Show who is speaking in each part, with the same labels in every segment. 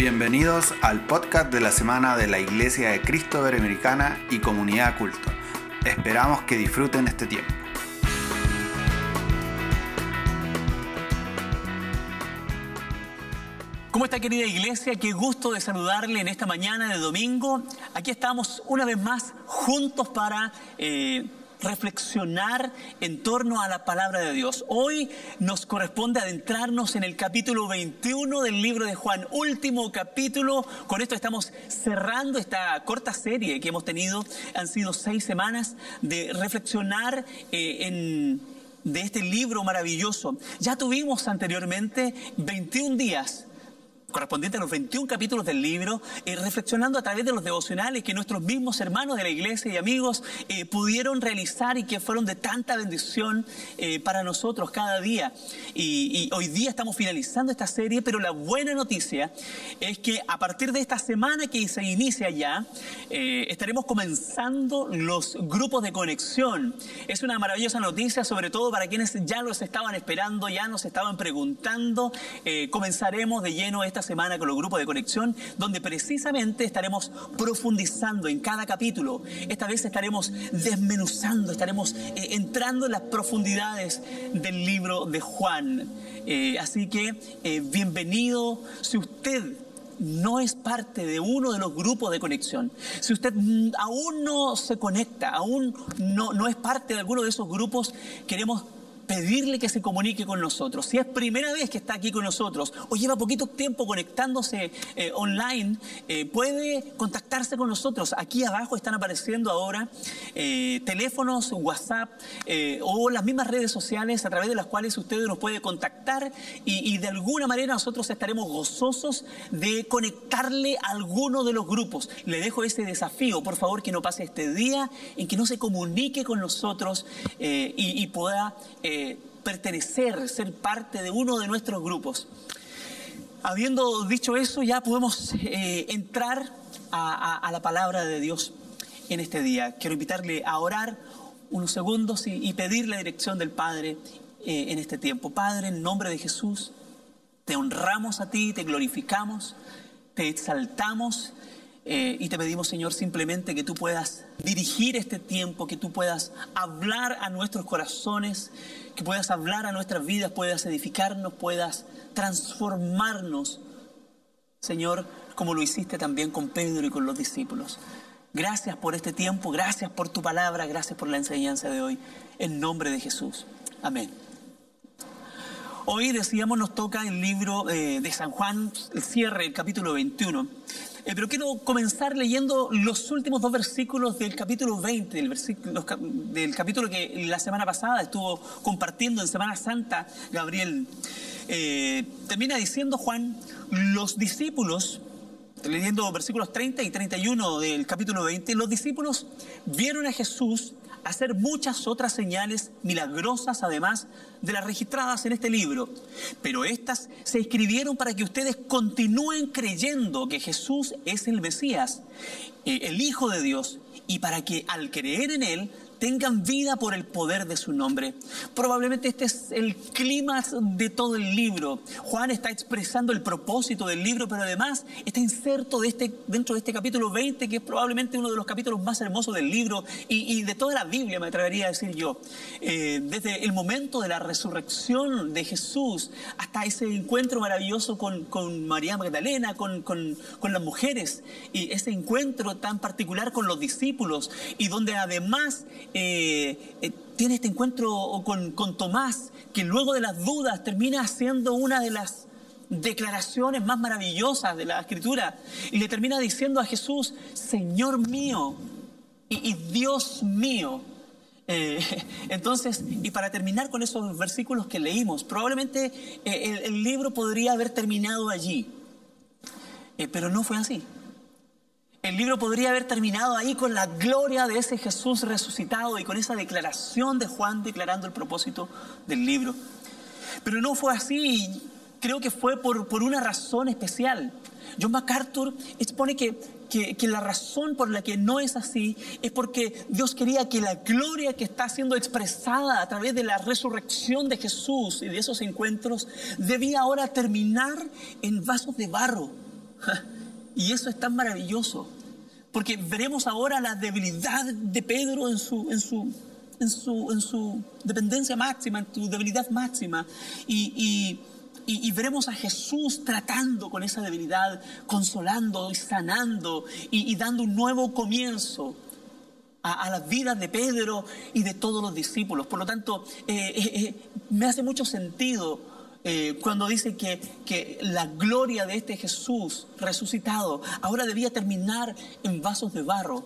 Speaker 1: Bienvenidos al podcast de la semana de la Iglesia de Cristo Americana y Comunidad Culto. Esperamos que disfruten este tiempo.
Speaker 2: ¿Cómo está querida iglesia? Qué gusto de saludarle en esta mañana de domingo. Aquí estamos una vez más juntos para eh, reflexionar en torno a la palabra de Dios. Hoy nos corresponde adentrarnos en el capítulo 21 del libro de Juan, último capítulo. Con esto estamos cerrando esta corta serie que hemos tenido. Han sido seis semanas de reflexionar eh, en de este libro maravilloso. Ya tuvimos anteriormente 21 días correspondiente a los 21 capítulos del libro, eh, reflexionando a través de los devocionales que nuestros mismos hermanos de la iglesia y amigos eh, pudieron realizar y que fueron de tanta bendición eh, para nosotros cada día. Y, y, hoy día estamos finalizando esta serie, pero la buena noticia es que a partir de esta semana que se inicia ya, estaremos comenzando los grupos de conexión. Es una maravillosa noticia, sobre todo para quienes ya los estaban esperando, ya nos estaban preguntando. comenzaremos de lleno esta semana con los grupos de conexión, donde precisamente estaremos profundizando en cada capítulo. Esta vez estaremos desmenuzando, estaremos eh, entrando en las profundidades del libro de Juan. Eh, así que eh, bienvenido. Si usted no es parte de uno de los grupos de conexión, si usted aún no se conecta, aún no, no es parte de alguno de esos grupos, queremos pedirle que se comunique con nosotros. Si es primera vez que está aquí con nosotros o lleva poquito tiempo conectándose eh, online, eh, puede contactarse con nosotros. Aquí abajo están apareciendo ahora eh, teléfonos, WhatsApp o las mismas redes sociales a través de las cuales usted nos puede contactar y, de alguna manera nosotros estaremos gozosos de conectarle a alguno de los grupos. Le dejo ese desafío, por favor, que no pase este día en que no se comunique con nosotros y, pueda pertenecer, ser parte de uno de nuestros grupos. Habiendo dicho eso, ya podemos eh, entrar a, la palabra de Dios en este día. Quiero invitarle a orar unos segundos y, pedir la dirección del Padre eh, en este tiempo. Padre, en nombre de Jesús, te honramos a ti, te glorificamos, te exaltamos eh, y te pedimos, Señor, simplemente que tú puedas dirigir este tiempo, que tú puedas hablar a nuestros corazones, que puedas hablar a nuestras vidas, puedas edificarnos, puedas transformarnos, Señor, como lo hiciste también con Pedro y con los discípulos. Gracias por este tiempo, gracias por tu palabra, gracias por la enseñanza de hoy. En nombre de Jesús. Amén. Hoy decíamos nos toca el libro eh, de San Juan, el cierre, el capítulo 21. Eh, pero quiero comenzar leyendo los últimos dos versículos del capítulo 20, del, versículo, del capítulo que la semana pasada estuvo compartiendo en Semana Santa Gabriel. Eh, termina diciendo Juan, los discípulos, leyendo versículos 30 y 31 del capítulo 20, los discípulos vieron a Jesús hacer muchas otras señales milagrosas, además de las registradas en este libro. Pero estas se escribieron para que ustedes continúen creyendo que Jesús es el Mesías, eh, el Hijo de Dios, y para que al creer en Él tengan vida por el poder de su nombre. Probablemente este es el clima de todo el libro. Juan está expresando el propósito del libro, pero además está inserto de este, dentro de este capítulo 20, que es probablemente uno de los capítulos más hermosos del libro y, de toda la Biblia, me atrevería a decir yo. Eh, desde el momento de la resurrección de Jesús hasta ese encuentro maravilloso con, con María Magdalena, con, con, con las mujeres, y ese encuentro tan particular con los discípulos, y donde además eh, eh, tiene este encuentro con, con Tomás, que luego de las dudas termina siendo una de las declaraciones más maravillosas de la escritura y le termina diciendo a Jesús, Señor mío y, Dios mío. Eh, entonces, y para terminar con esos versículos que leímos, probablemente el, el, libro podría haber terminado allí, pero no fue así. El libro podría haber terminado ahí con la gloria de ese Jesús resucitado y con esa declaración de Juan declarando el propósito del libro. Pero no fue así creo que fue por, por una razón especial. John MacArthur expone que, que, que, la razón por la que no es así es porque Dios quería que la gloria que está siendo expresada a través de la resurrección de Jesús y de esos encuentros debía ahora terminar en vasos de barro Y eso es tan maravilloso, porque veremos ahora la debilidad de Pedro en su, en su, en su, en su dependencia máxima, en su debilidad máxima. Y, y, veremos a Jesús tratando con esa debilidad, consolando y sanando y, dando un nuevo comienzo a, las vidas de Pedro y de todos los discípulos. Por lo tanto, eh, eh, eh, me hace mucho sentido cuando dice que, que, la gloria de este Jesús resucitado ahora debía terminar en vasos de barro,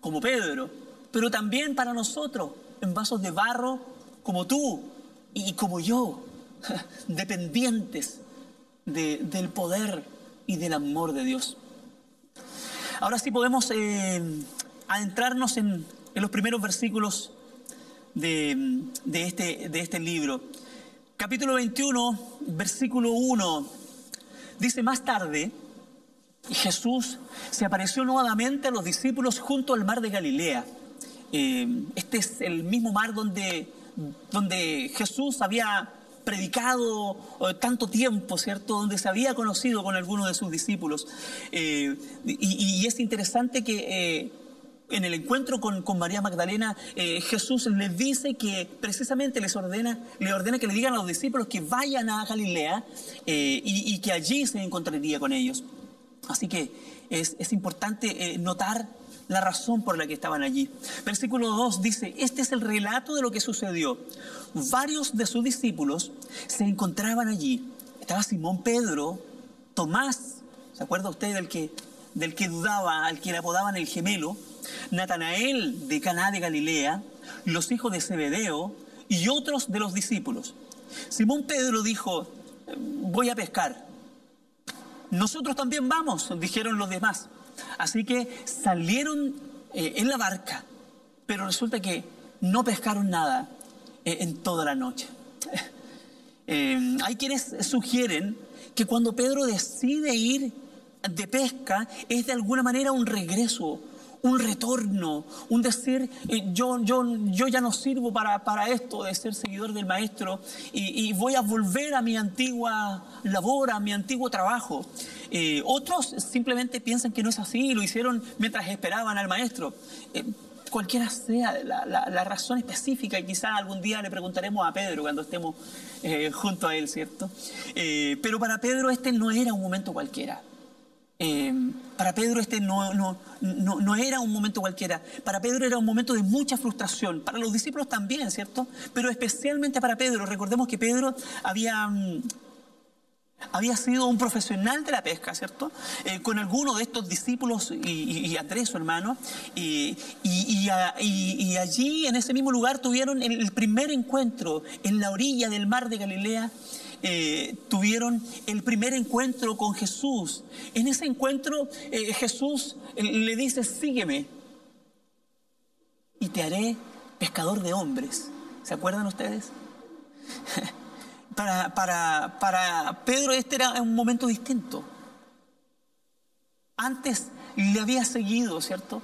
Speaker 2: como Pedro, pero también para nosotros, en vasos de barro como tú y como yo, dependientes del poder y del amor de Dios. Ahora sí podemos adentrarnos en, en los primeros versículos de, de, este, de este libro. Capítulo 21, versículo 1, dice más tarde, Jesús se apareció nuevamente a los discípulos junto al mar de Galilea. Eh, este es el mismo mar donde, donde Jesús había predicado eh, tanto tiempo, ¿cierto? Donde se había conocido con algunos de sus discípulos. Eh, y, y, es interesante que en el encuentro con, María Magdalena, eh, Jesús les dice que precisamente les ordena, le ordena que le digan a los discípulos que vayan a Galilea eh, y, que allí se encontraría con ellos. Así que es, importante eh, notar la razón por la que estaban allí. Versículo 2 dice, este es el relato de lo que sucedió. Varios de sus discípulos se encontraban allí. Estaba Simón Pedro, Tomás, ¿se acuerda usted del que, del que dudaba, al que le apodaban el gemelo? Natanael de Caná de Galilea, los hijos de Zebedeo y otros de los discípulos. Simón Pedro dijo, voy a pescar. Nosotros también vamos, dijeron los demás. Así que salieron eh, en la barca, pero resulta que no pescaron nada eh, en toda la noche. Eh, hay quienes sugieren que cuando Pedro decide ir de pesca es de alguna manera un regreso un retorno, un decir, eh, yo, yo, yo ya no sirvo para, para esto de ser seguidor del maestro y, voy a volver a mi antigua labor, a mi antiguo trabajo. Eh, otros simplemente piensan que no es así, lo hicieron mientras esperaban al maestro. Eh, cualquiera sea la, razón específica, y quizás algún día le preguntaremos a Pedro cuando estemos junto a él, ¿cierto? pero para Pedro este no era un momento cualquiera. Eh, para Pedro este no, no, no, era un momento cualquiera. Para Pedro era un momento de mucha frustración. Para los discípulos también, ¿cierto? Pero especialmente para Pedro. Recordemos que Pedro había... Mm, había sido un profesional de la pesca, ¿cierto? Eh, con alguno de estos discípulos y, Andrés, su hermano, y, y, allí, en ese mismo lugar, tuvieron el primer encuentro en la orilla del mar de Galilea eh, tuvieron el primer encuentro con Jesús. En ese encuentro eh, Jesús eh, le dice, sígueme y te haré pescador de hombres. ¿Se acuerdan ustedes? para, para, para Pedro este era un momento distinto. Antes le había seguido, ¿cierto?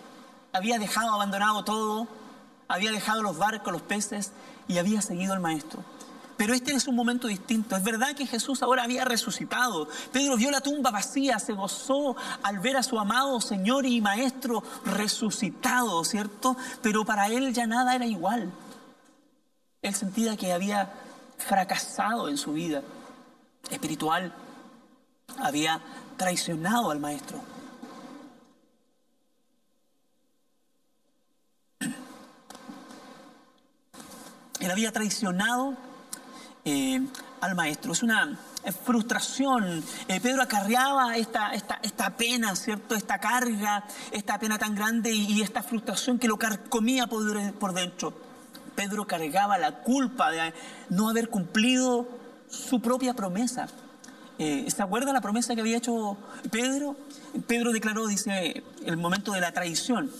Speaker 2: Había dejado abandonado todo, había dejado los barcos, los peces y había seguido al maestro. Pero este es un momento distinto. Es verdad que Jesús ahora había resucitado. Pedro vio la tumba vacía, se gozó al ver a su amado Señor y Maestro resucitado, ¿cierto? Pero para él ya nada era igual. Él sentía que había fracasado en su vida espiritual, había traicionado al Maestro. Él había traicionado eh, al maestro. Es una frustración. Eh, Pedro acarreaba esta, esta, esta, pena, ¿cierto? Esta carga, esta pena tan grande y, esta frustración que lo carcomía por, por dentro. Pedro cargaba la culpa de no haber cumplido su propia promesa. Eh, ¿Se acuerda la promesa que había hecho Pedro? Pedro declaró, dice, el momento de la traición,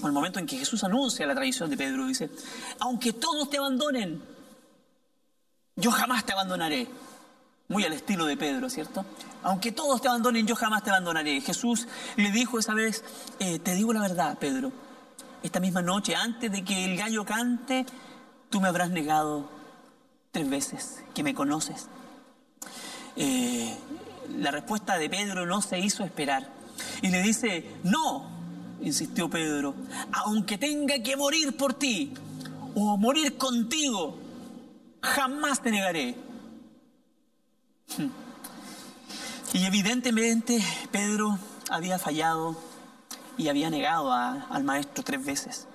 Speaker 2: o el momento en que Jesús anuncia la traición de Pedro, dice, aunque todos te abandonen, yo jamás te abandonaré. Muy al estilo de Pedro, ¿cierto? Aunque todos te abandonen, yo jamás te abandonaré. Jesús le dijo esa vez, eh, te digo la verdad, Pedro, esta misma noche, antes de que el gallo cante, tú me habrás negado tres veces que me conoces. Eh, la respuesta de Pedro no se hizo esperar. Y le dice, no, insistió Pedro, aunque tenga que morir por ti o morir contigo, jamás te negaré. Y evidentemente Pedro había fallado y había negado al maestro tres veces.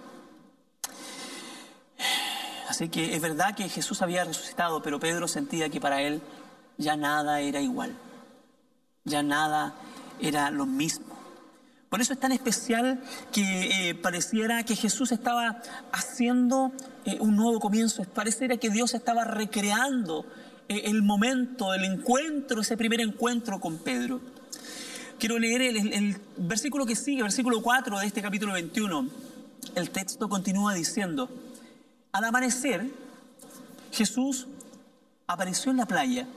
Speaker 2: Así que es verdad que Jesús había resucitado, pero Pedro sentía que para él ya nada era igual, ya nada era lo mismo. Por eso es tan especial que eh, pareciera que Jesús estaba haciendo eh, un nuevo comienzo, pareciera que Dios estaba recreando eh, el momento, el encuentro, ese primer encuentro con Pedro. Quiero leer el, versículo que sigue, versículo 4 de este capítulo 21. El texto continúa diciendo, al amanecer, Jesús apareció en la playa,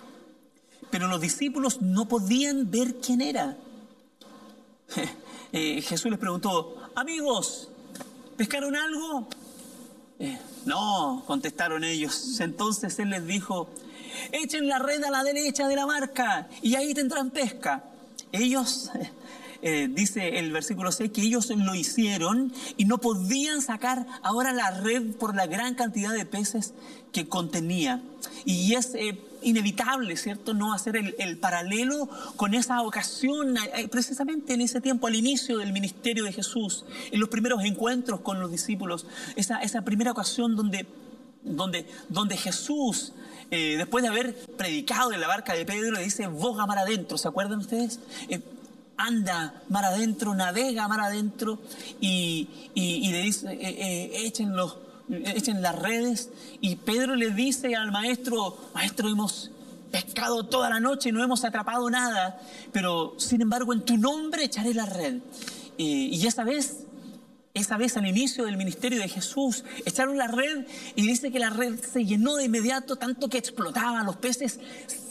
Speaker 2: pero los discípulos no podían ver quién era. Eh, Jesús les preguntó, amigos, ¿pescaron algo? Eh, no, contestaron ellos. Entonces Él les dijo, echen la red a la derecha de la barca y ahí tendrán pesca. Ellos eh, dice el versículo 6 que ellos lo hicieron y no podían sacar ahora la red por la gran cantidad de peces que contenía. Y es inevitable, ¿cierto?, no hacer el, paralelo con esa ocasión, eh, precisamente en ese tiempo, al inicio del ministerio de Jesús, en los primeros encuentros con los discípulos, esa, primera ocasión donde, donde, donde Jesús después de haber predicado en la barca de Pedro, le dice, vos mar adentro, ¿se acuerdan ustedes? anda mar adentro, navega mar adentro y, le dice, eh, eh, los, echen las redes. Y Pedro le dice al maestro, maestro, hemos pescado toda la noche y no hemos atrapado nada, pero sin embargo en tu nombre echaré la red. y esa vez esa vez al inicio del ministerio de Jesús, echaron la red y dice que la red se llenó de inmediato, tanto que explotaba, los peces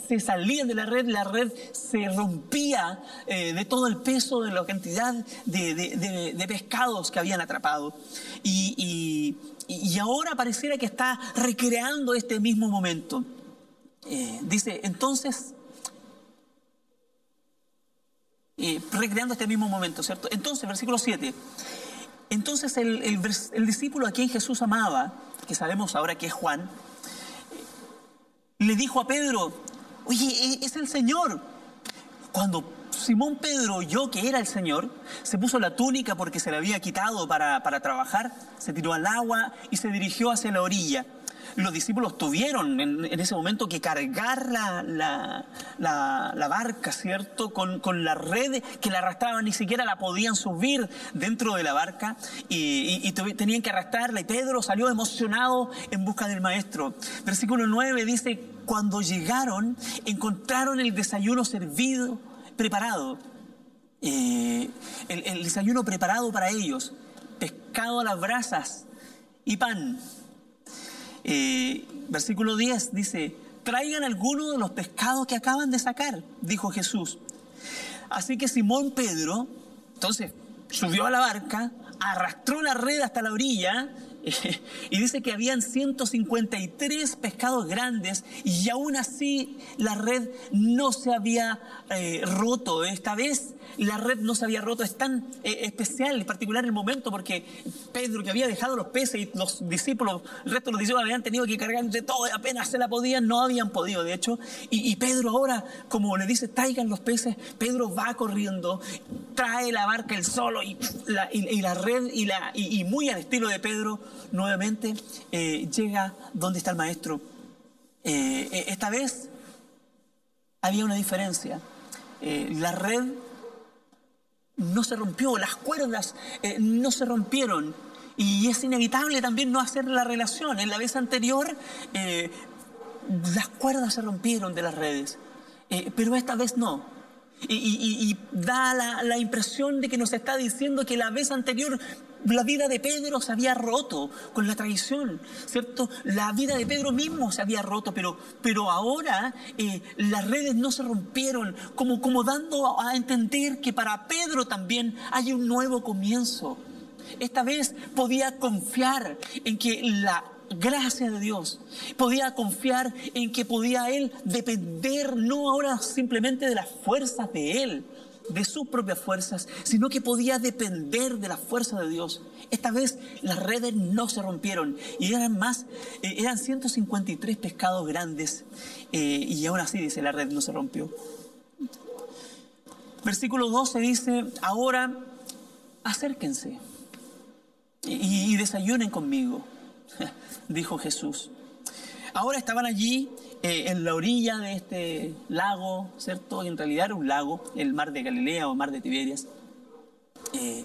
Speaker 2: se salían de la red, la red se rompía eh, de todo el peso de la cantidad de, pescados que habían atrapado. Y, ahora pareciera que está recreando este mismo momento. Eh, dice, entonces, eh, recreando este mismo momento, ¿cierto? Entonces, versículo 7. Entonces el, el, discípulo a quien Jesús amaba, que sabemos ahora que es Juan, le dijo a Pedro, oye, e, es el Señor. Cuando Simón Pedro oyó que era el Señor, se puso la túnica porque se la había quitado para, para trabajar, se tiró al agua y se dirigió hacia la orilla los discípulos tuvieron en, ese momento que cargar la, la, barca, ¿cierto? Con, con, la red que la arrastraban, ni siquiera la podían subir dentro de la barca y, tenían que arrastrarla. Y Pedro salió emocionado en busca del maestro. Versículo 9 dice, cuando llegaron, encontraron el desayuno servido, preparado. Eh, el, desayuno preparado para ellos, pescado a las brasas y pan. Eh, versículo 10 dice, traigan alguno de los pescados que acaban de sacar, dijo Jesús. Así que Simón Pedro, entonces, subió a la barca, arrastró la red hasta la orilla y dice que habían 153 pescados grandes y aún así la red no se había eh, roto. Esta vez la red no se había roto. Es tan eh, especial, en particular el momento, porque Pedro que había dejado los peces y los discípulos, el resto de los discípulos habían tenido que cargar de todo y apenas se la podían, no habían podido, de hecho. Y, Pedro ahora, como le dice, traigan los peces, Pedro va corriendo, trae la barca el solo y la, y, la red y, la, y muy al estilo de Pedro nuevamente eh, llega donde está el maestro. Eh, eh, esta vez había una diferencia. la red no se rompió, las cuerdas no se rompieron. Y es inevitable también no hacer la relación. En la vez anterior, las cuerdas se rompieron de las redes, pero esta vez no. Y, da la, la, impresión de que nos está diciendo que la vez anterior la vida de Pedro se había roto con la traición, ¿cierto? La vida de Pedro mismo se había roto, pero, pero ahora eh, las redes no se rompieron, como, como dando a entender que para Pedro también hay un nuevo comienzo. Esta vez podía confiar en que la gracia de Dios. Podía confiar en que podía él depender no ahora simplemente de las fuerzas de él, de sus propias fuerzas, sino que podía depender de la fuerza de Dios. Esta vez las redes no se rompieron y eran más, eh, eran 153 pescados grandes eh, y aún así dice la red no se rompió. Versículo 12 dice, ahora acérquense y, y desayunen conmigo, dijo Jesús. Ahora estaban allí eh, en la orilla de este lago, ¿cierto? En realidad era un lago, el mar de Galilea o mar de Tiberias. Eh,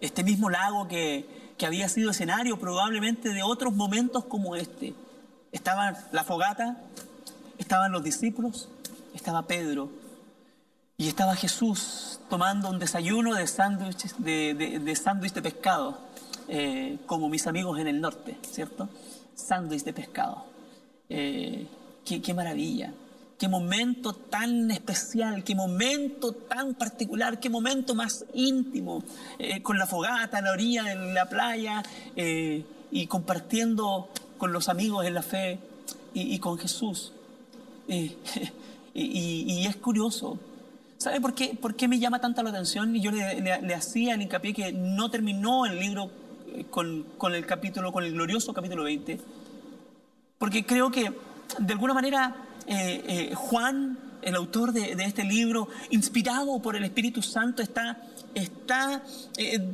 Speaker 2: este mismo lago que, que había sido escenario probablemente de otros momentos como este. Estaba la fogata, estaban los discípulos, estaba Pedro y estaba Jesús tomando un desayuno de sándwiches de, de, sándwich de pescado, eh, como mis amigos en el norte, ¿cierto? Sándwich de pescado. Qué, maravilla, qué momento tan especial, qué momento tan particular, qué momento más íntimo, eh, con la fogata a la orilla de la playa eh, y compartiendo con los amigos en la fe y, con Jesús. Y, es curioso. ¿Sabe por qué, por qué me llama tanta la atención? Y yo le, hacía el hincapié que no terminó el libro con, con el capítulo, con el glorioso capítulo 20 porque creo que de alguna manera eh, eh, Juan, el autor de, este libro, inspirado por el Espíritu Santo, está, está eh,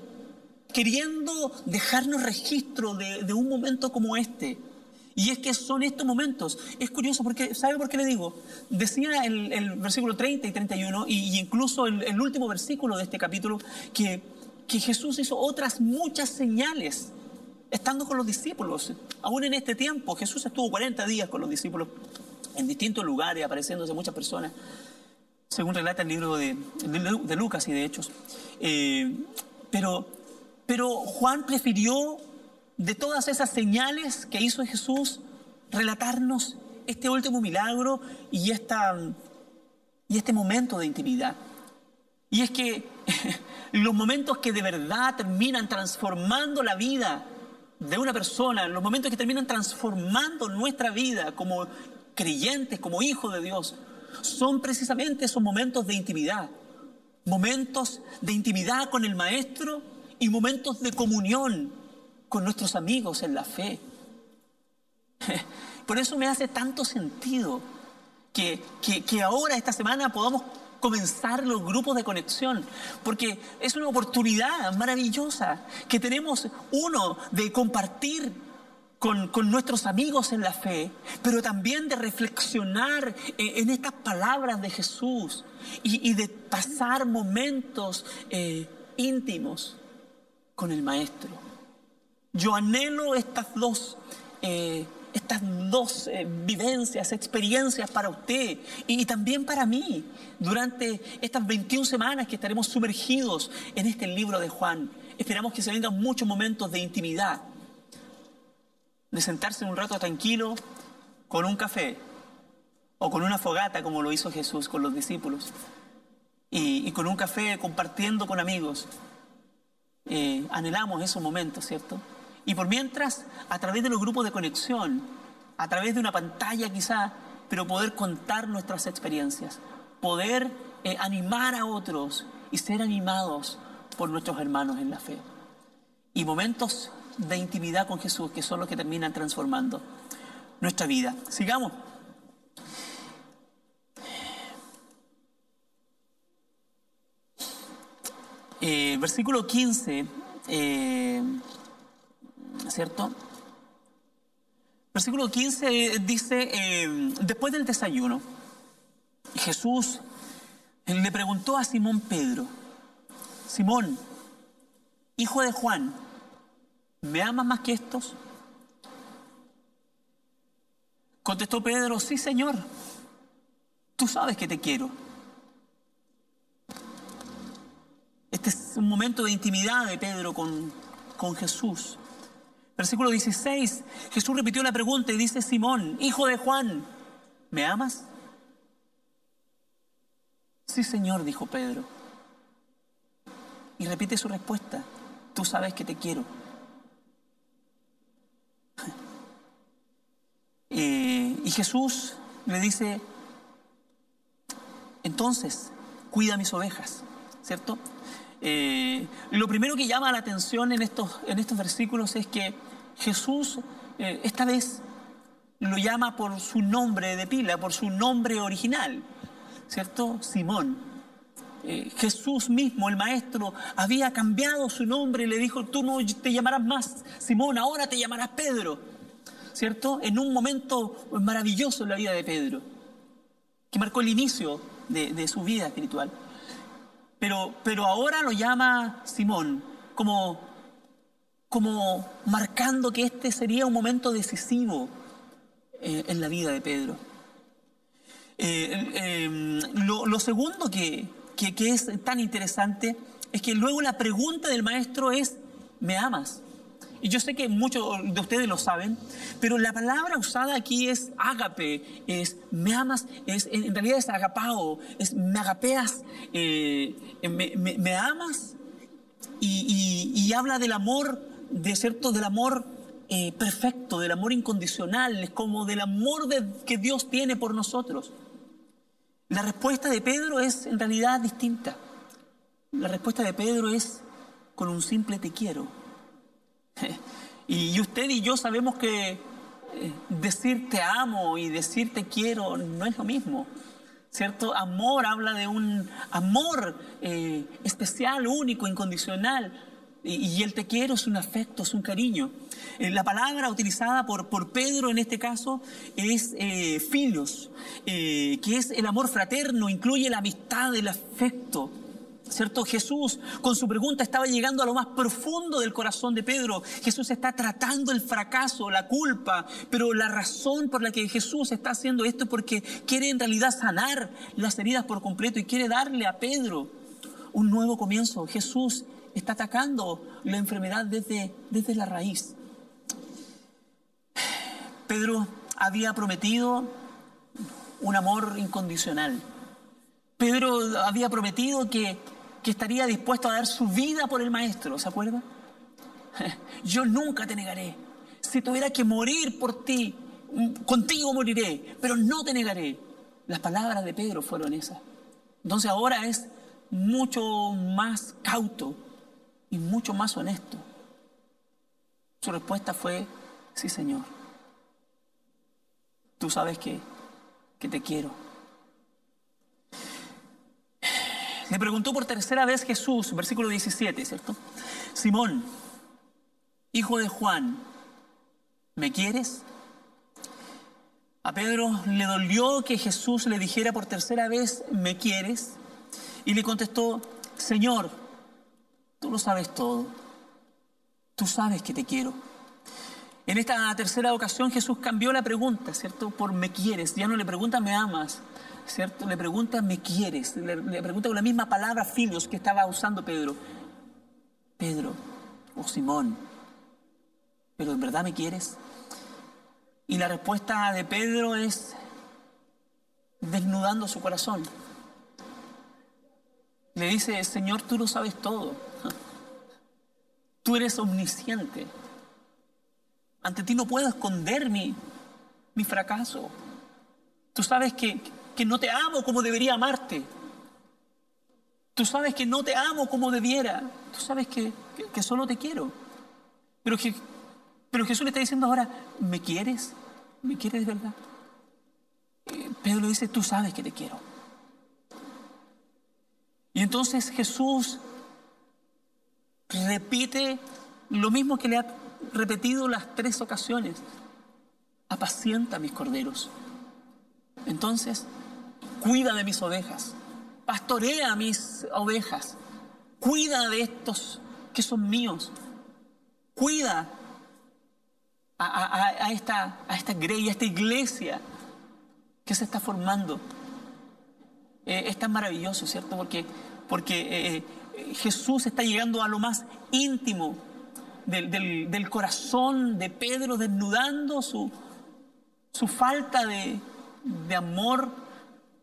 Speaker 2: queriendo dejarnos registro de, un momento como este. Y es que son estos momentos. Es curioso porque, ¿sabe por qué le digo? Decía el, el versículo 30 y 31, y, y incluso el, el, último versículo de este capítulo, que, que Jesús hizo otras muchas señales estando con los discípulos. Aún en este tiempo, Jesús estuvo 40 días con los discípulos en distintos lugares, apareciéndose muchas personas, según relata el libro de, Lucas y de Hechos. Eh, pero, pero Juan prefirió, de todas esas señales que hizo Jesús, relatarnos este último milagro y, esta, y este momento de intimidad. Y es que los momentos que de verdad terminan transformando la vida de una persona, los momentos que terminan transformando nuestra vida como creyentes, como hijos de Dios, son precisamente esos momentos de intimidad. Momentos de intimidad con el Maestro y momentos de comunión con nuestros amigos en la fe. Por eso me hace tanto sentido que, que, que ahora, esta semana, podamos comenzar los grupos de conexión, porque es una oportunidad maravillosa que tenemos, uno, de compartir con, con, nuestros amigos en la fe, pero también de reflexionar en, estas palabras de Jesús y, de pasar momentos eh, íntimos con el Maestro. Yo anhelo estas dos eh, estas dos eh, vivencias, experiencias para usted y, también para mí durante estas 21 semanas que estaremos sumergidos en este libro de Juan. Esperamos que se vengan muchos momentos de intimidad, de sentarse un rato tranquilo con un café o con una fogata como lo hizo Jesús con los discípulos y, con un café compartiendo con amigos. Eh, anhelamos esos momentos, ¿cierto? Y por mientras, a través de los grupos de conexión, a través de una pantalla quizá, pero poder contar nuestras experiencias, poder eh, animar a otros y ser animados por nuestros hermanos en la fe. Y momentos de intimidad con Jesús que son los que terminan transformando nuestra vida. Sigamos. Eh, versículo 15. Eh, ¿cierto? Versículo 15 dice, eh, después del desayuno, Jesús le preguntó a Simón Pedro, Simón, hijo de Juan, ¿me amas más que estos? Contestó Pedro, sí Señor, tú sabes que te quiero. Este es un momento de intimidad de Pedro con, con Jesús. Versículo 16, Jesús repitió la pregunta y dice, Simón, hijo de Juan, ¿me amas? Sí, Señor, dijo Pedro. Y repite su respuesta, tú sabes que te quiero. Jesús le dice, entonces, cuida mis ovejas, ¿cierto? Eh, lo primero que llama la atención en estos, en estos versículos es que Jesús eh, esta vez lo llama por su nombre de pila, por su nombre original, ¿cierto? Simón. Eh, Jesús mismo, el maestro, había cambiado su nombre y le dijo, tú no te llamarás más Simón, ahora te llamarás Pedro, ¿cierto? En un momento maravilloso en la vida de Pedro, que marcó el inicio de, de su vida espiritual. Pero, pero ahora lo llama Simón, como, como marcando que este sería un momento decisivo eh, en la vida de Pedro. Eh, eh, lo, segundo que, que es tan interesante es que luego la pregunta del maestro es, ¿me amas? Y yo sé que muchos de ustedes lo saben, pero la palabra usada aquí es ágape, es me amas, es, en realidad es agapao, es me agapeas, eh, me, amas y, habla del amor, de cierto, del amor eh, perfecto, del amor incondicional, es como del amor que Dios tiene por nosotros. La respuesta de Pedro es en realidad distinta. La respuesta de Pedro es con un simple te quiero. Y usted y yo sabemos que eh, decir te amo y decir te quiero no es lo mismo. ¿Cierto? Amor habla de un amor eh, especial, único, incondicional. Y, el te quiero es un afecto, es un cariño. Eh, la palabra utilizada por, por, Pedro en este caso es filios, que es el amor fraterno, incluye la amistad, el afecto. ¿Cierto? Jesús con su pregunta estaba llegando a lo más profundo del corazón de Pedro. Jesús está tratando el fracaso, la culpa, pero la razón por la que Jesús está haciendo esto es porque quiere en realidad sanar las heridas por completo y quiere darle a Pedro un nuevo comienzo. Jesús está atacando la enfermedad desde, desde la raíz. Pedro había prometido un amor incondicional. Pedro había prometido que que estaría dispuesto a dar su vida por el maestro, ¿se acuerda? Yo nunca te negaré. Si tuviera que morir por ti, contigo moriré, pero no te negaré. Las palabras de Pedro fueron esas. Entonces ahora es mucho más cauto y mucho más honesto. Su respuesta fue, sí Señor, tú sabes que, que te quiero Le preguntó por tercera vez Jesús, versículo 17, ¿cierto? Simón, hijo de Juan, ¿me quieres? A Pedro le dolió que Jesús le dijera por tercera vez, ¿me quieres? Y le contestó, Señor, tú lo sabes todo, tú sabes que te quiero. En esta tercera ocasión Jesús cambió la pregunta, ¿cierto? Por me quieres. Ya no le pregunta me amas, ¿cierto? Le pregunta, ¿me quieres? Le, pregunta con la misma palabra filios que estaba usando Pedro. Pedro o Simón, ¿pero en verdad me quieres? Y la respuesta de Pedro es desnudando su corazón. Le dice, Señor, tú lo sabes todo. Tú eres omnisciente. Ante ti no puedo esconder mi, mi fracaso. Tú sabes que, que no te amo como debería amarte. Tú sabes que no te amo como debiera. Tú sabes que, solo te quiero. Pero, que, pero Jesús le está diciendo ahora, ¿me quieres? ¿Me quieres de verdad? Eh, Pedro le dice, tú sabes que te quiero. Y entonces Jesús repite lo mismo que le ha repetido las tres ocasiones. Apacienta mis corderos. Entonces, cuida de mis ovejas, pastorea mis ovejas, cuida de estos que son míos, cuida a, esta, a esta a esta iglesia que se está formando. Eh, es tan maravilloso, ¿cierto? Porque, porque eh, eh, Jesús está llegando a lo más íntimo del, corazón de Pedro, desnudando su, su falta de amor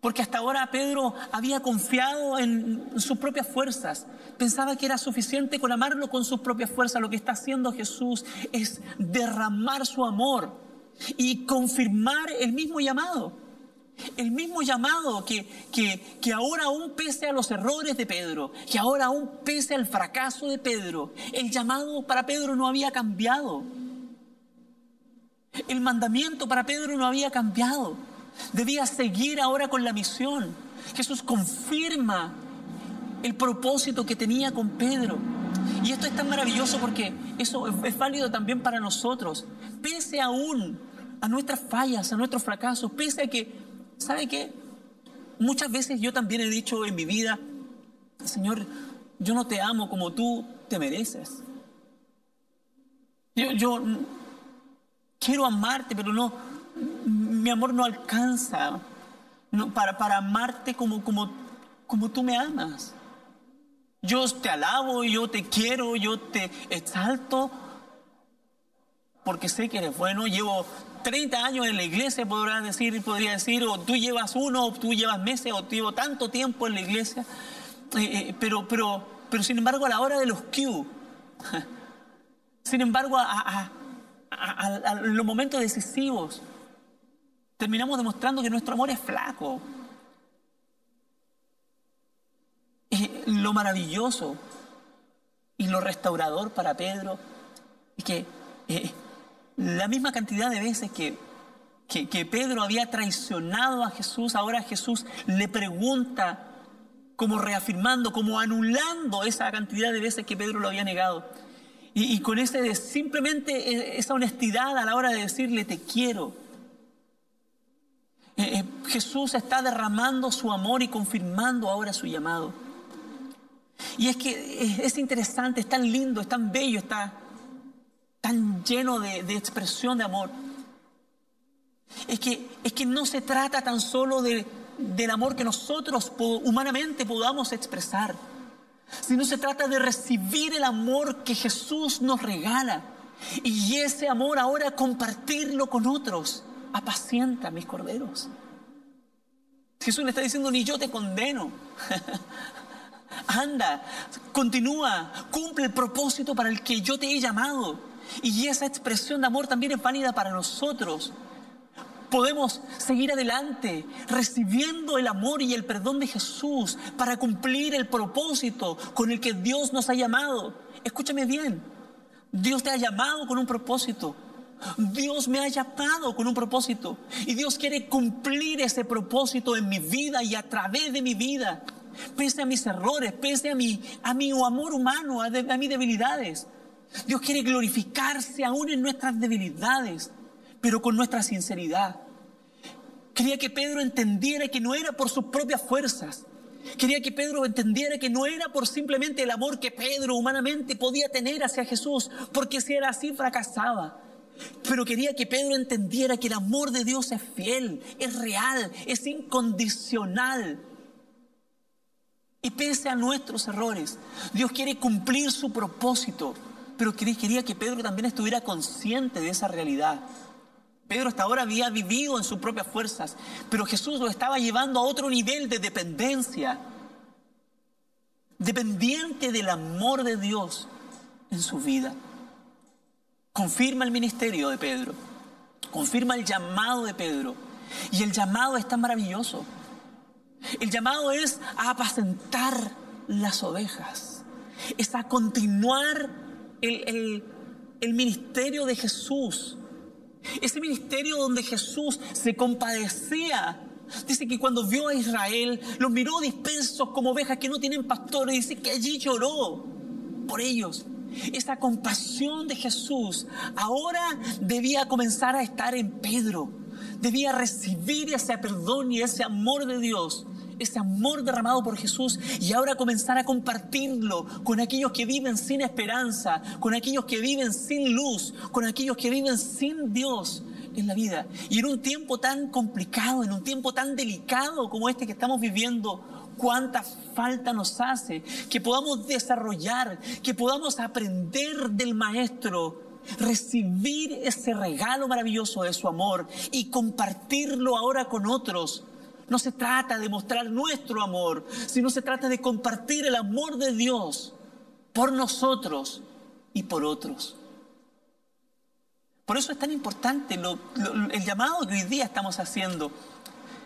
Speaker 2: porque hasta ahora Pedro había confiado en sus propias fuerzas. Pensaba que era suficiente con amarlo con sus propias fuerzas. Lo que está haciendo Jesús es derramar su amor. y confirmar el mismo llamado. El mismo llamado que, que, que, ahora aún pese a los errores de Pedro, que ahora aún pese al fracaso de Pedro, el llamado para Pedro no había cambiado. El mandamiento para Pedro no había cambiado. Debía seguir ahora con la misión. Jesús confirma el propósito que tenía con Pedro. Y esto es tan maravilloso porque eso es válido también para nosotros. Pese aún a nuestras fallas, a nuestros fracasos, pese a que, ¿sabe qué? Muchas veces yo también he dicho en mi vida, Señor, yo no te amo como tú te mereces. Yo, quiero amarte, pero no, mi amor no alcanza para, amarte como, tú me amas. Yo te alabo, yo te quiero, yo te exalto, porque sé que eres bueno. Llevo 30 años en la iglesia, podrás decir, podría decir, o tú llevas uno, o tú llevas meses, o llevo tanto tiempo en la iglesia. Eh, eh, pero, sin embargo, a la hora de los Q, sin embargo, a los momentos decisivos, terminamos demostrando que nuestro amor es flaco. lo maravilloso y lo restaurador para Pedro es que eh, la misma cantidad de veces que, que, Pedro había traicionado a Jesús, ahora Jesús le pregunta como reafirmando, como anulando esa cantidad de veces que Pedro lo había negado. Y, con ese simplemente eh, esa honestidad a la hora de decirle te quiero. Eh, Jesús está derramando su amor y confirmando ahora su llamado. Y es que es interesante, es tan lindo, es tan bello, está tan lleno de, expresión de amor. Es que, es que no se trata tan solo de, del amor que nosotros humanamente podamos expresar, sino se trata de recibir el amor que Jesús nos regala. Y ese amor ahora compartirlo con otros. Apacienta mis corderos. Jesús le está diciendo, ni yo te condeno. anda, continúa, cumple el propósito para el que yo te he llamado. Y esa expresión de amor también es válida para nosotros. Podemos seguir adelante recibiendo el amor y el perdón de Jesús para cumplir el propósito con el que Dios nos ha llamado. Escúchame bien, Dios te ha llamado con un propósito. Dios me ha llamado con un propósito y Dios quiere cumplir ese propósito en mi vida y a través de mi vida pese a mis errores, pese a mi, a mi amor humano, a, a mis debilidades. Dios quiere glorificarse aún en nuestras debilidades, pero con nuestra sinceridad. Quería que Pedro entendiera que no era por sus propias fuerzas. Quería que Pedro entendiera que no era por simplemente el amor que Pedro humanamente podía tener hacia Jesús, porque si era así fracasaba. Pero quería que Pedro entendiera que el amor de Dios es fiel, es real, es incondicional. Y pese a nuestros errores, Dios quiere cumplir su propósito, pero quería que Pedro también estuviera consciente de esa realidad. Pedro hasta ahora había vivido en sus propias fuerzas, pero Jesús lo estaba llevando a otro nivel de dependencia, dependiente del amor de Dios en su vida. Confirma el ministerio de Pedro, confirma el llamado de Pedro, y el llamado es tan maravilloso el llamado es a apacentar las ovejas, es a continuar el, ministerio de Jesús. Ese ministerio donde Jesús se compadecía Dice que cuando vio a Israel, los miró dispersos como ovejas que no tienen pastores. Dice que allí lloró por ellos. Esa compasión de Jesús ahora debía comenzar a estar en Pedro debía recibir ese perdón y ese amor de Dios, ese amor derramado por Jesús y ahora comenzar a compartirlo con aquellos que viven sin esperanza, con aquellos que viven sin luz, con aquellos que viven sin Dios en la vida. Y en un tiempo tan complicado, en un tiempo tan delicado como este que estamos viviendo, cuánta falta nos hace que podamos desarrollar, que podamos aprender del Maestro recibir ese regalo maravilloso de su amor y compartirlo ahora con otros. No se trata de mostrar nuestro amor, sino se trata de compartir el amor de Dios por nosotros y por otros. Por eso es tan importante el llamado que hoy día estamos haciendo.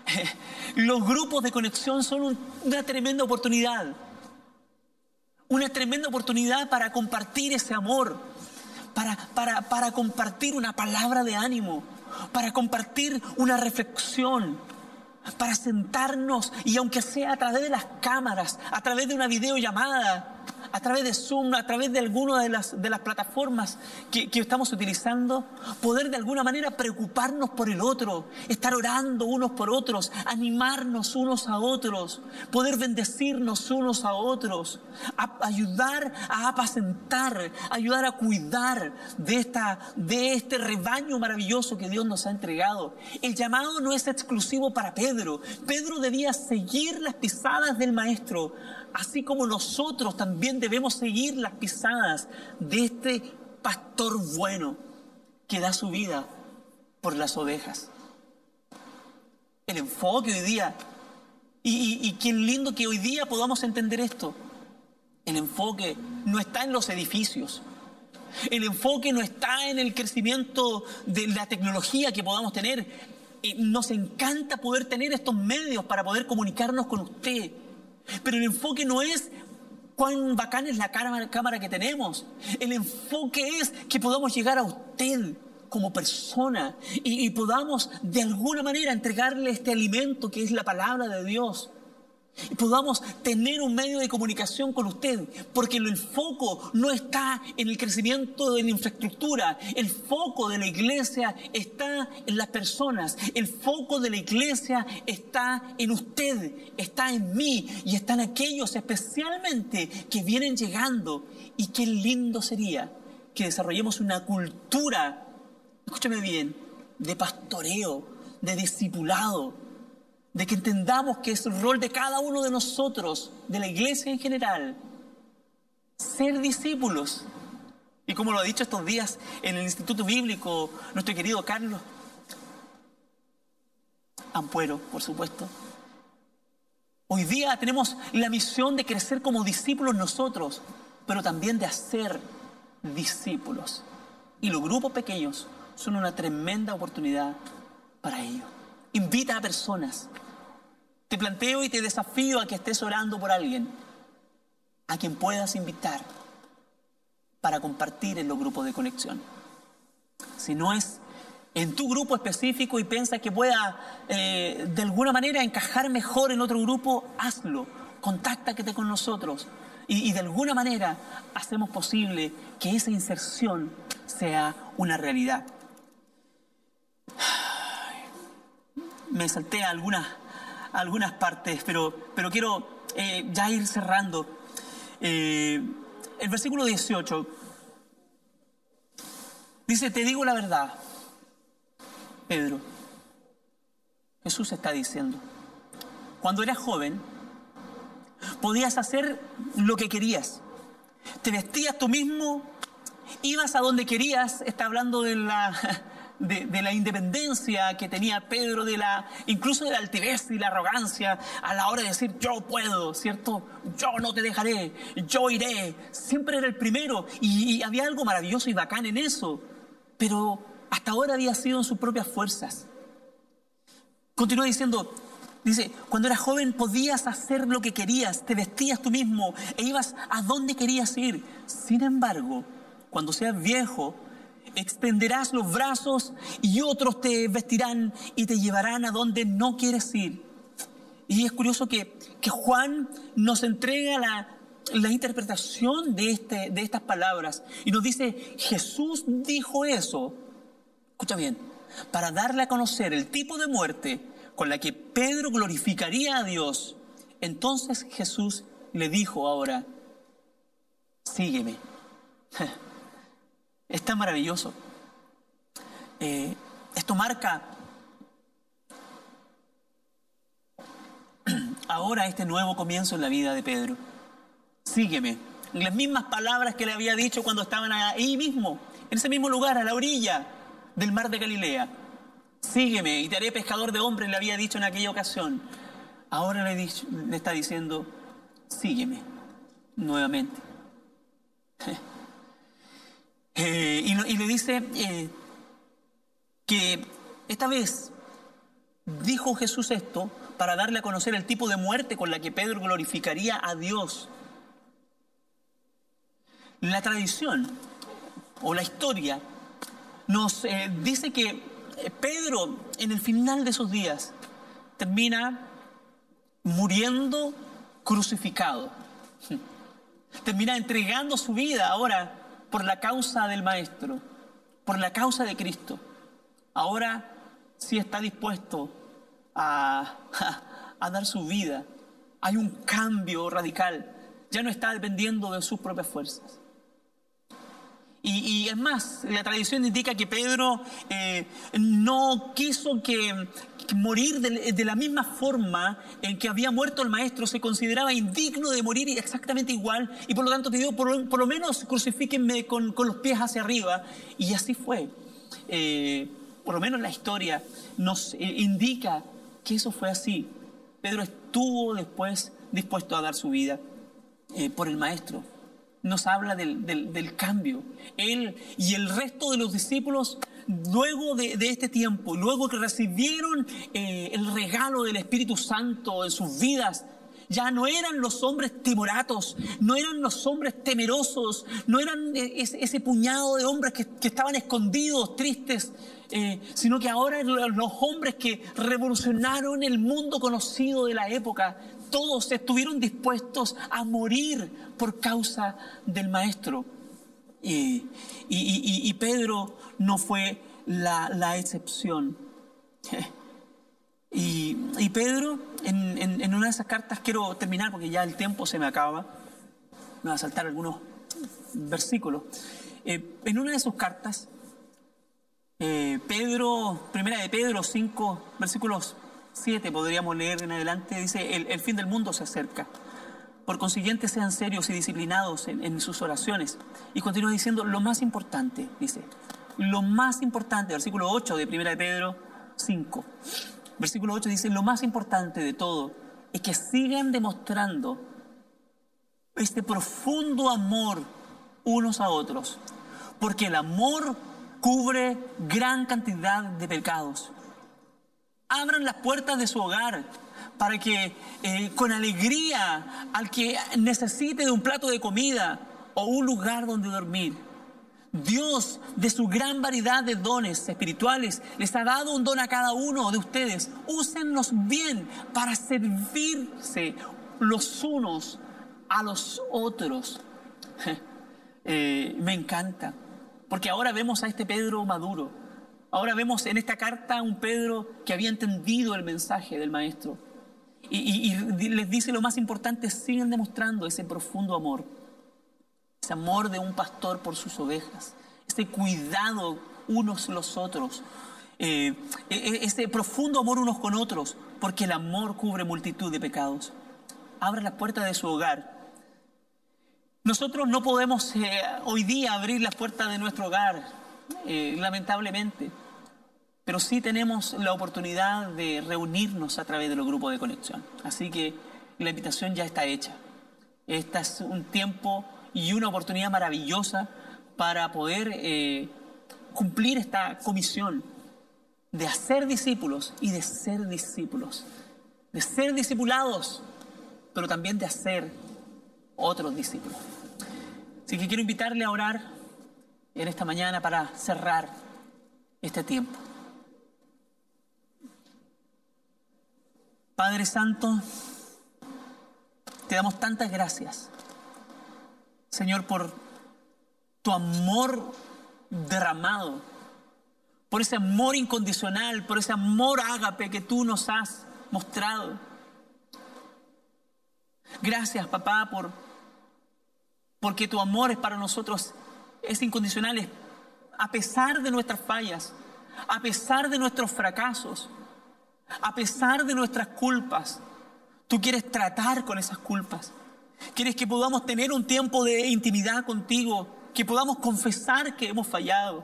Speaker 2: Los grupos de conexión son una tremenda oportunidad. Una tremenda oportunidad para compartir ese amor, para, para, para compartir una palabra de ánimo, para compartir una reflexión, para sentarnos y aunque sea a través de las cámaras, a través de una videollamada, a través de Zoom, a través de alguna de las, de las plataformas que, que, estamos utilizando, poder de alguna manera preocuparnos por el otro, estar orando unos por otros, animarnos unos a otros, poder bendecirnos unos a otros, ayudar a apacentar, ayudar a cuidar de, esta, de este rebaño maravilloso que Dios nos ha entregado. El llamado no es exclusivo para Pedro. Pedro debía seguir las pisadas del Maestro así como nosotros también debemos seguir las pisadas de este pastor bueno que da su vida por las ovejas. El enfoque hoy día, y, qué lindo que hoy día podamos entender esto, el enfoque no está en los edificios, el enfoque no está en el crecimiento de la tecnología que podamos tener. Nos encanta poder tener estos medios para poder comunicarnos con usted, pero el enfoque no es cuán bacán es la cámara que tenemos. El enfoque es que podamos llegar a usted como persona y, y podamos de alguna manera entregarle este alimento que es la palabra de Dios y podamos tener un medio de comunicación con usted, porque el foco no está en el crecimiento de la infraestructura, el foco de la iglesia está en las personas, el foco de la iglesia está en usted, está en mí y está en aquellos especialmente que vienen llegando. Y qué lindo sería que desarrollemos una cultura, escúchame bien, de pastoreo, de discipulado de que entendamos que es el rol de cada uno de nosotros, de la iglesia en general, ser discípulos. Y como lo ha dicho estos días en el Instituto Bíblico nuestro querido Carlos Ampuero, por supuesto. Hoy día tenemos la misión de crecer como discípulos nosotros, pero también de hacer discípulos. Y los grupos pequeños son una tremenda oportunidad para ello. Invita a personas, te planteo y te desafío a que estés orando por alguien a quien puedas invitar para compartir en los grupos de conexión. Si no es en tu grupo específico y piensas que pueda eh, de alguna manera encajar mejor en otro grupo, hazlo. Contáctate con nosotros y, y de alguna manera hacemos posible que esa inserción sea una realidad. Me salté algunas algunas partes, pero, pero quiero eh, ya ir cerrando. Eh, el versículo 18 dice, te digo la verdad, Pedro. Jesús está diciendo, cuando eras joven, podías hacer lo que querías. Te vestías tú mismo, ibas a donde querías, está hablando de la, de, la independencia que tenía Pedro, de la, incluso de la altivez y la arrogancia a la hora de decir yo puedo, ¿cierto? Yo no te dejaré, yo iré. Siempre era el primero y, y había algo maravilloso y bacán en eso, pero hasta ahora había sido en sus propias fuerzas. Continúa diciendo, Dice, cuando eras joven podías hacer lo que querías, te vestías tú mismo e ibas a donde querías ir. Sin embargo, cuando seas viejo, extenderás los brazos y otros te vestirán y te llevarán a donde no quieres ir. Y es curioso que, que Juan nos entrega la, la interpretación de, este, de estas palabras y nos dice, Jesús dijo eso, escucha bien, para darle a conocer el tipo de muerte con la que Pedro glorificaría a Dios. Entonces Jesús le dijo ahora, sígueme. Es tan maravilloso. Eh, esto marca ahora este nuevo comienzo en la vida de Pedro. Sígueme. Las mismas palabras que le había dicho cuando estaban ahí mismo, en ese mismo lugar, a la orilla del mar de Galilea. Sígueme y te haré pescador de hombres, le había dicho en aquella ocasión. Ahora le, le está diciendo, sígueme nuevamente. Eh, y, le dice, eh, que esta vez dijo Jesús esto para darle a conocer el tipo de muerte con la que Pedro glorificaría a Dios. La tradición o la historia nos eh, dice que Pedro en el final de sus días termina muriendo crucificado. Termina entregando su vida ahora por la causa del Maestro, por la causa de Cristo. Ahora sí está dispuesto a, a, dar su vida. Hay un cambio radical. Ya no está dependiendo de sus propias fuerzas. Y, es más, la tradición indica que Pedro eh, no quiso que, morir de, la misma forma en que había muerto el maestro, se consideraba indigno de morir exactamente igual y por lo tanto pidió, por, por lo menos crucifíquenme con, los pies hacia arriba. Y así fue. Eh, por lo menos la historia nos eh, indica que eso fue así. Pedro estuvo después dispuesto a dar su vida por el maestro nos habla del, cambio. Él y el resto de los discípulos, luego de, este tiempo, luego que recibieron eh, el regalo del Espíritu Santo en sus vidas, ya no eran los hombres timoratos, no eran los hombres temerosos, no eran eh, ese, puñado de hombres que, estaban escondidos, tristes, eh, sino que ahora los hombres que revolucionaron el mundo conocido de la época, todos estuvieron dispuestos a morir por causa del Maestro. Y, Pedro no fue la, excepción. Y, Pedro, en, una de esas cartas, quiero terminar porque ya el tiempo se me acaba, me va a saltar algunos versículos. Eh, en una de sus cartas, eh, Pedro, primera de Pedro 5, versículos 7 podríamos leer en adelante, dice, el, fin del mundo se acerca. Por consiguiente, sean serios y disciplinados en, sus oraciones. Y continúa diciendo, lo más importante, dice, lo más importante, versículo 8 de 1 de Pedro 5. Versículo 8 dice, lo más importante de todo es que sigan demostrando este profundo amor unos a otros, porque el amor cubre gran cantidad de pecados abran las puertas de su hogar para que eh, con alegría al que necesite de un plato de comida o un lugar donde dormir. Dios, de su gran variedad de dones espirituales, les ha dado un don a cada uno de ustedes. Úsenlos bien para servirse los unos a los otros. Eh, me encanta, porque ahora vemos a este Pedro maduro Ahora vemos en esta carta un Pedro que había entendido el mensaje del Maestro. Y, les dice lo más importante, siguen demostrando ese profundo amor. Ese amor de un pastor por sus ovejas. Ese cuidado unos los otros. Eh, e, e, ese profundo amor unos con otros. Porque el amor cubre multitud de pecados. Abre las puertas de su hogar. Nosotros no podemos eh, hoy día abrir las puertas de nuestro hogar, eh, lamentablemente. Pero sí tenemos la oportunidad de reunirnos a través de los grupos de conexión. Así que la invitación ya está hecha. Este es un tiempo y una oportunidad maravillosa para poder eh, cumplir esta comisión de hacer discípulos y de ser discípulos. De ser discipulados, pero también de hacer otros discípulos. Así que quiero invitarle a orar en esta mañana para cerrar este tiempo. Padre Santo, te damos tantas gracias, Señor, por tu amor derramado, por ese amor incondicional, por ese amor ágape que tú nos has mostrado. Gracias, papá, por porque tu amor es para nosotros es incondicional, a pesar de nuestras fallas, a pesar de nuestros fracasos a pesar de nuestras culpas, tú quieres tratar con esas culpas. Quieres que podamos tener un tiempo de intimidad contigo, que podamos confesar que hemos fallado,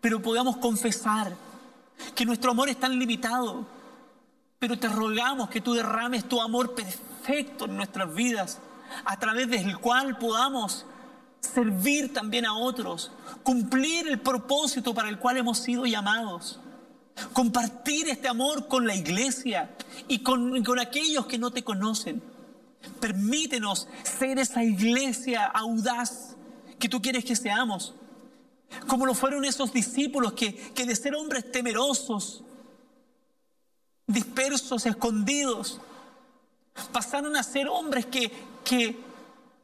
Speaker 2: pero podamos confesar que nuestro amor es tan limitado, pero te rogamos que tú derrames tu amor perfecto en nuestras vidas, a través del cual podamos servir también a otros, cumplir el propósito para el cual hemos sido llamados. Compartir este amor con la iglesia y con, con aquellos que no te conocen. Permítenos ser esa iglesia audaz que tú quieres que seamos. Como lo fueron esos discípulos que, que de ser hombres temerosos, dispersos, escondidos, pasaron a ser hombres que, que,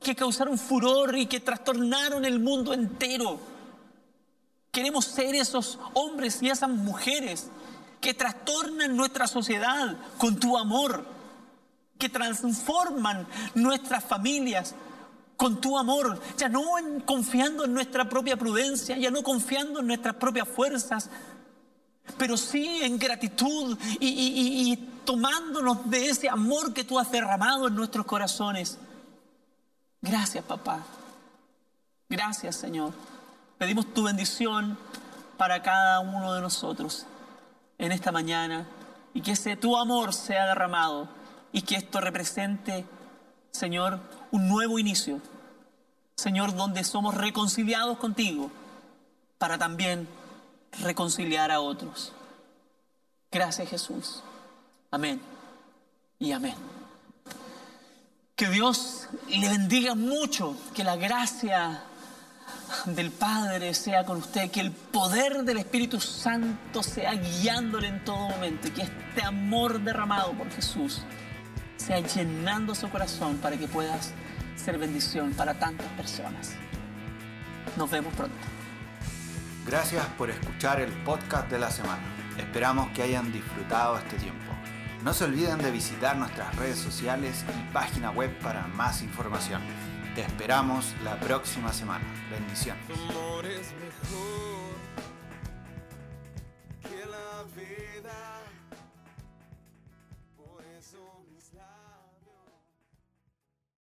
Speaker 2: que causaron furor y que trastornaron el mundo entero. Queremos ser esos hombres y esas mujeres que trastornan nuestra sociedad con tu amor, que transforman nuestras familias con tu amor, ya no confiando en nuestra propia prudencia, ya no confiando en nuestras propias fuerzas, pero sí en gratitud y, tomándonos de ese amor que tú has derramado en nuestros corazones. Gracias, papá. Gracias, Señor. Pedimos tu bendición para cada uno de nosotros en esta mañana y que ese tu amor sea derramado y que esto represente, Señor, un nuevo inicio. Señor, donde somos reconciliados contigo para también reconciliar a otros. Gracias Jesús. Amén y amén. Que Dios le bendiga mucho, que la gracia del Padre sea con usted, que el poder del Espíritu Santo sea guiándole en todo momento y que este amor derramado por Jesús sea llenando su corazón para que puedas ser bendición para tantas personas. Nos vemos pronto.
Speaker 1: Gracias por escuchar el podcast de la semana. Esperamos que hayan disfrutado este tiempo. No se olviden de visitar nuestras redes sociales y página web para más información. Te esperamos la próxima semana. Bendiciones.